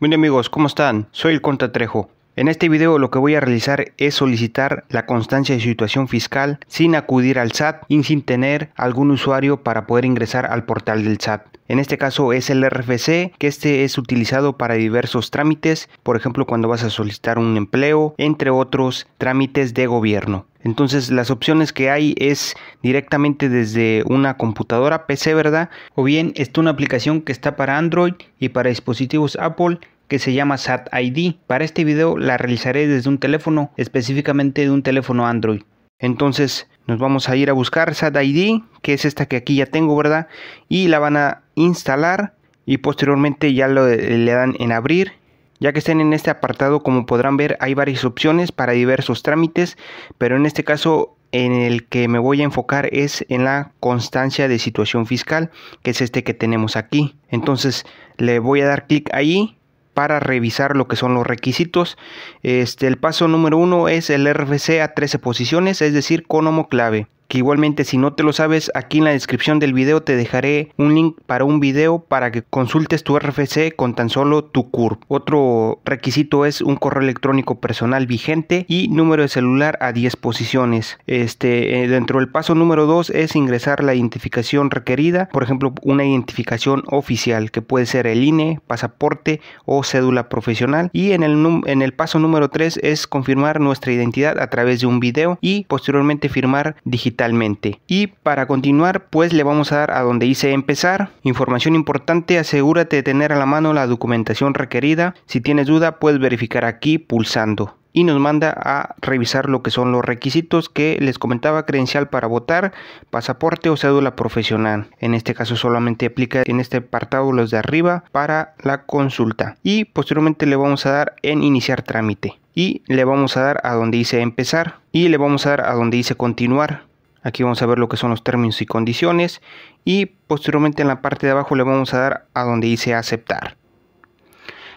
Bien amigos, ¿cómo están? Soy el Conta Trejo. En este video lo que voy a realizar es solicitar la constancia de situación fiscal sin acudir al SAT y sin tener algún usuario para poder ingresar al portal del SAT. En este caso es el RFC, que este es utilizado para diversos trámites, por ejemplo cuando vas a solicitar un empleo, entre otros trámites de gobierno. Entonces las opciones que hay es directamente desde una computadora PC, ¿verdad? O bien está una aplicación que está para Android y para dispositivos Apple que se llama SAT ID. Para este video la realizaré desde un teléfono, específicamente de un teléfono Android. Entonces nos vamos a ir a buscar SAT ID, que es esta que aquí ya tengo, ¿verdad? Y la van a instalar y posteriormente ya lo, le dan en abrir. Ya que estén en este apartado, como podrán ver, hay varias opciones para diversos trámites, pero en este caso en el que me voy a enfocar es en la constancia de situación fiscal, que es este que tenemos aquí. Entonces le voy a dar clic ahí para revisar lo que son los requisitos. Este, el paso número uno es el RFC a 13 posiciones, es decir, con clave que igualmente si no te lo sabes, aquí en la descripción del video te dejaré un link para un video para que consultes tu RFC con tan solo tu CURP. Otro requisito es un correo electrónico personal vigente y número de celular a 10 posiciones. Este, eh, dentro del paso número 2 es ingresar la identificación requerida, por ejemplo, una identificación oficial que puede ser el INE, pasaporte o cédula profesional. Y en el, en el paso número 3 es confirmar nuestra identidad a través de un video y posteriormente firmar y para continuar, pues le vamos a dar a donde dice empezar. Información importante, asegúrate de tener a la mano la documentación requerida. Si tienes duda, puedes verificar aquí pulsando y nos manda a revisar lo que son los requisitos que les comentaba credencial para votar, pasaporte o cédula profesional. En este caso solamente aplica en este apartado los de arriba para la consulta y posteriormente le vamos a dar en iniciar trámite y le vamos a dar a donde dice empezar y le vamos a dar a donde dice continuar Aquí vamos a ver lo que son los términos y condiciones y posteriormente en la parte de abajo le vamos a dar a donde dice aceptar.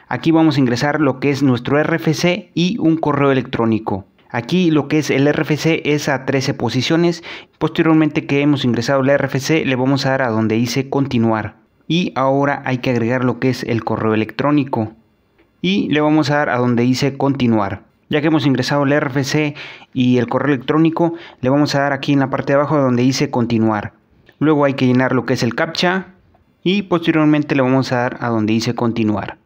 Aquí vamos a ingresar lo que es nuestro RFC y un correo electrónico. Aquí lo que es el RFC es a 13 posiciones. Posteriormente que hemos ingresado el RFC le vamos a dar a donde dice continuar. Y ahora hay que agregar lo que es el correo electrónico. Y le vamos a dar a donde dice continuar. Ya que hemos ingresado el RFC y el correo electrónico, le vamos a dar aquí en la parte de abajo donde dice continuar. Luego hay que llenar lo que es el captcha y posteriormente le vamos a dar a donde dice continuar.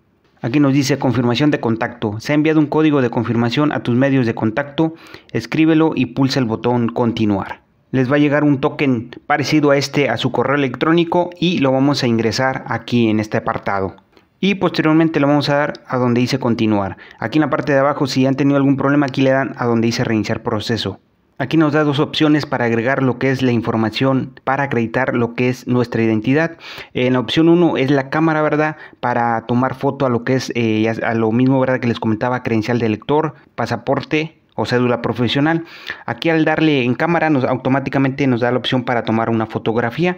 Aquí nos dice confirmación de contacto. Se ha enviado un código de confirmación a tus medios de contacto. Escríbelo y pulsa el botón continuar. Les va a llegar un token parecido a este a su correo electrónico y lo vamos a ingresar aquí en este apartado y posteriormente le vamos a dar a donde dice continuar. Aquí en la parte de abajo si han tenido algún problema aquí le dan a donde dice reiniciar proceso. Aquí nos da dos opciones para agregar lo que es la información para acreditar lo que es nuestra identidad. En la opción 1 es la cámara, ¿verdad? Para tomar foto a lo que es eh, a lo mismo, ¿verdad? Que les comentaba, credencial de lector, pasaporte, o cédula profesional. Aquí al darle en cámara nos automáticamente nos da la opción para tomar una fotografía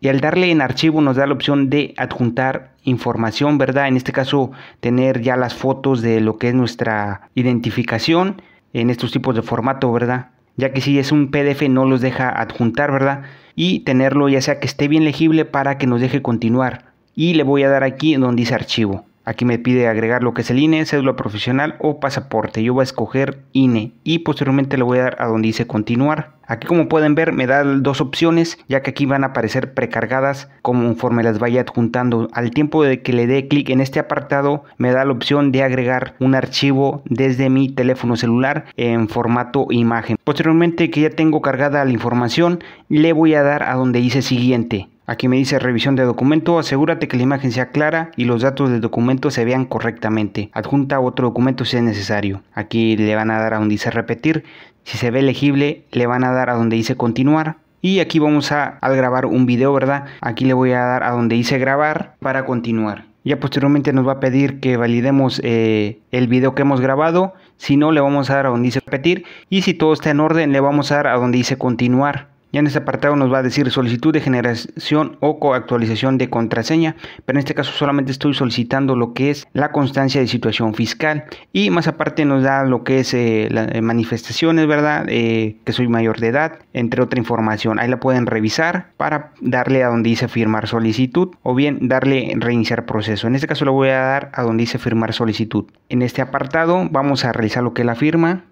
y al darle en archivo nos da la opción de adjuntar información, ¿verdad? En este caso tener ya las fotos de lo que es nuestra identificación en estos tipos de formato, ¿verdad? Ya que si es un PDF no los deja adjuntar, ¿verdad? Y tenerlo ya sea que esté bien legible para que nos deje continuar. Y le voy a dar aquí donde dice archivo. Aquí me pide agregar lo que es el INE, cédula profesional o pasaporte. Yo voy a escoger INE y posteriormente le voy a dar a donde dice continuar. Aquí como pueden ver me da dos opciones ya que aquí van a aparecer precargadas conforme las vaya adjuntando. Al tiempo de que le dé clic en este apartado me da la opción de agregar un archivo desde mi teléfono celular en formato imagen. Posteriormente que ya tengo cargada la información le voy a dar a donde dice siguiente. Aquí me dice revisión de documento, asegúrate que la imagen sea clara y los datos del documento se vean correctamente. Adjunta otro documento si es necesario. Aquí le van a dar a donde dice repetir. Si se ve legible, le van a dar a donde dice continuar. Y aquí vamos a al grabar un video, ¿verdad? Aquí le voy a dar a donde dice grabar para continuar. Ya posteriormente nos va a pedir que validemos eh, el video que hemos grabado. Si no, le vamos a dar a donde dice repetir. Y si todo está en orden, le vamos a dar a donde dice continuar. Ya en este apartado nos va a decir solicitud de generación o coactualización de contraseña, pero en este caso solamente estoy solicitando lo que es la constancia de situación fiscal y más aparte nos da lo que es eh, las manifestaciones, ¿verdad? Eh, que soy mayor de edad, entre otra información. Ahí la pueden revisar para darle a donde dice firmar solicitud o bien darle reiniciar proceso. En este caso le voy a dar a donde dice firmar solicitud. En este apartado vamos a realizar lo que es la firma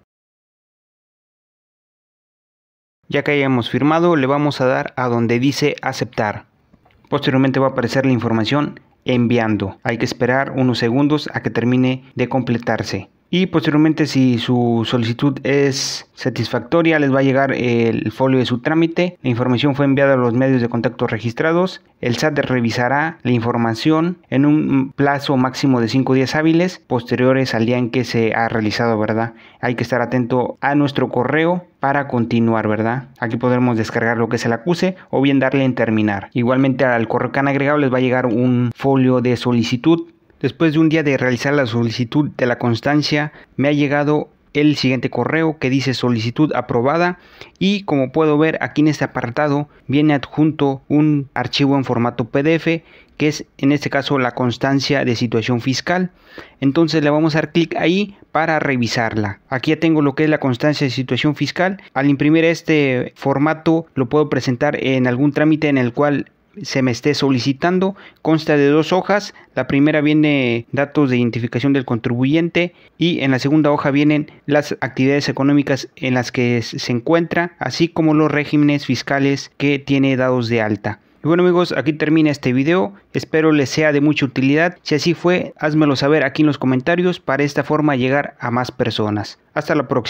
Ya que hayamos firmado, le vamos a dar a donde dice aceptar. Posteriormente va a aparecer la información enviando. Hay que esperar unos segundos a que termine de completarse y posteriormente si su solicitud es satisfactoria les va a llegar el folio de su trámite, la información fue enviada a los medios de contacto registrados, el SAT revisará la información en un plazo máximo de 5 días hábiles posteriores al día en que se ha realizado, ¿verdad? Hay que estar atento a nuestro correo para continuar, ¿verdad? Aquí podremos descargar lo que se le acuse o bien darle en terminar. Igualmente al correo que han agregado les va a llegar un folio de solicitud Después de un día de realizar la solicitud de la constancia, me ha llegado el siguiente correo que dice solicitud aprobada y como puedo ver aquí en este apartado viene adjunto un archivo en formato PDF que es en este caso la constancia de situación fiscal. Entonces le vamos a dar clic ahí para revisarla. Aquí ya tengo lo que es la constancia de situación fiscal. Al imprimir este formato lo puedo presentar en algún trámite en el cual se me esté solicitando. Consta de dos hojas. La primera viene datos de identificación del contribuyente y en la segunda hoja vienen las actividades económicas en las que se encuentra, así como los regímenes fiscales que tiene dados de alta. Y bueno amigos, aquí termina este video, espero les sea de mucha utilidad, si así fue, házmelo saber aquí en los comentarios para esta forma llegar a más personas. Hasta la próxima.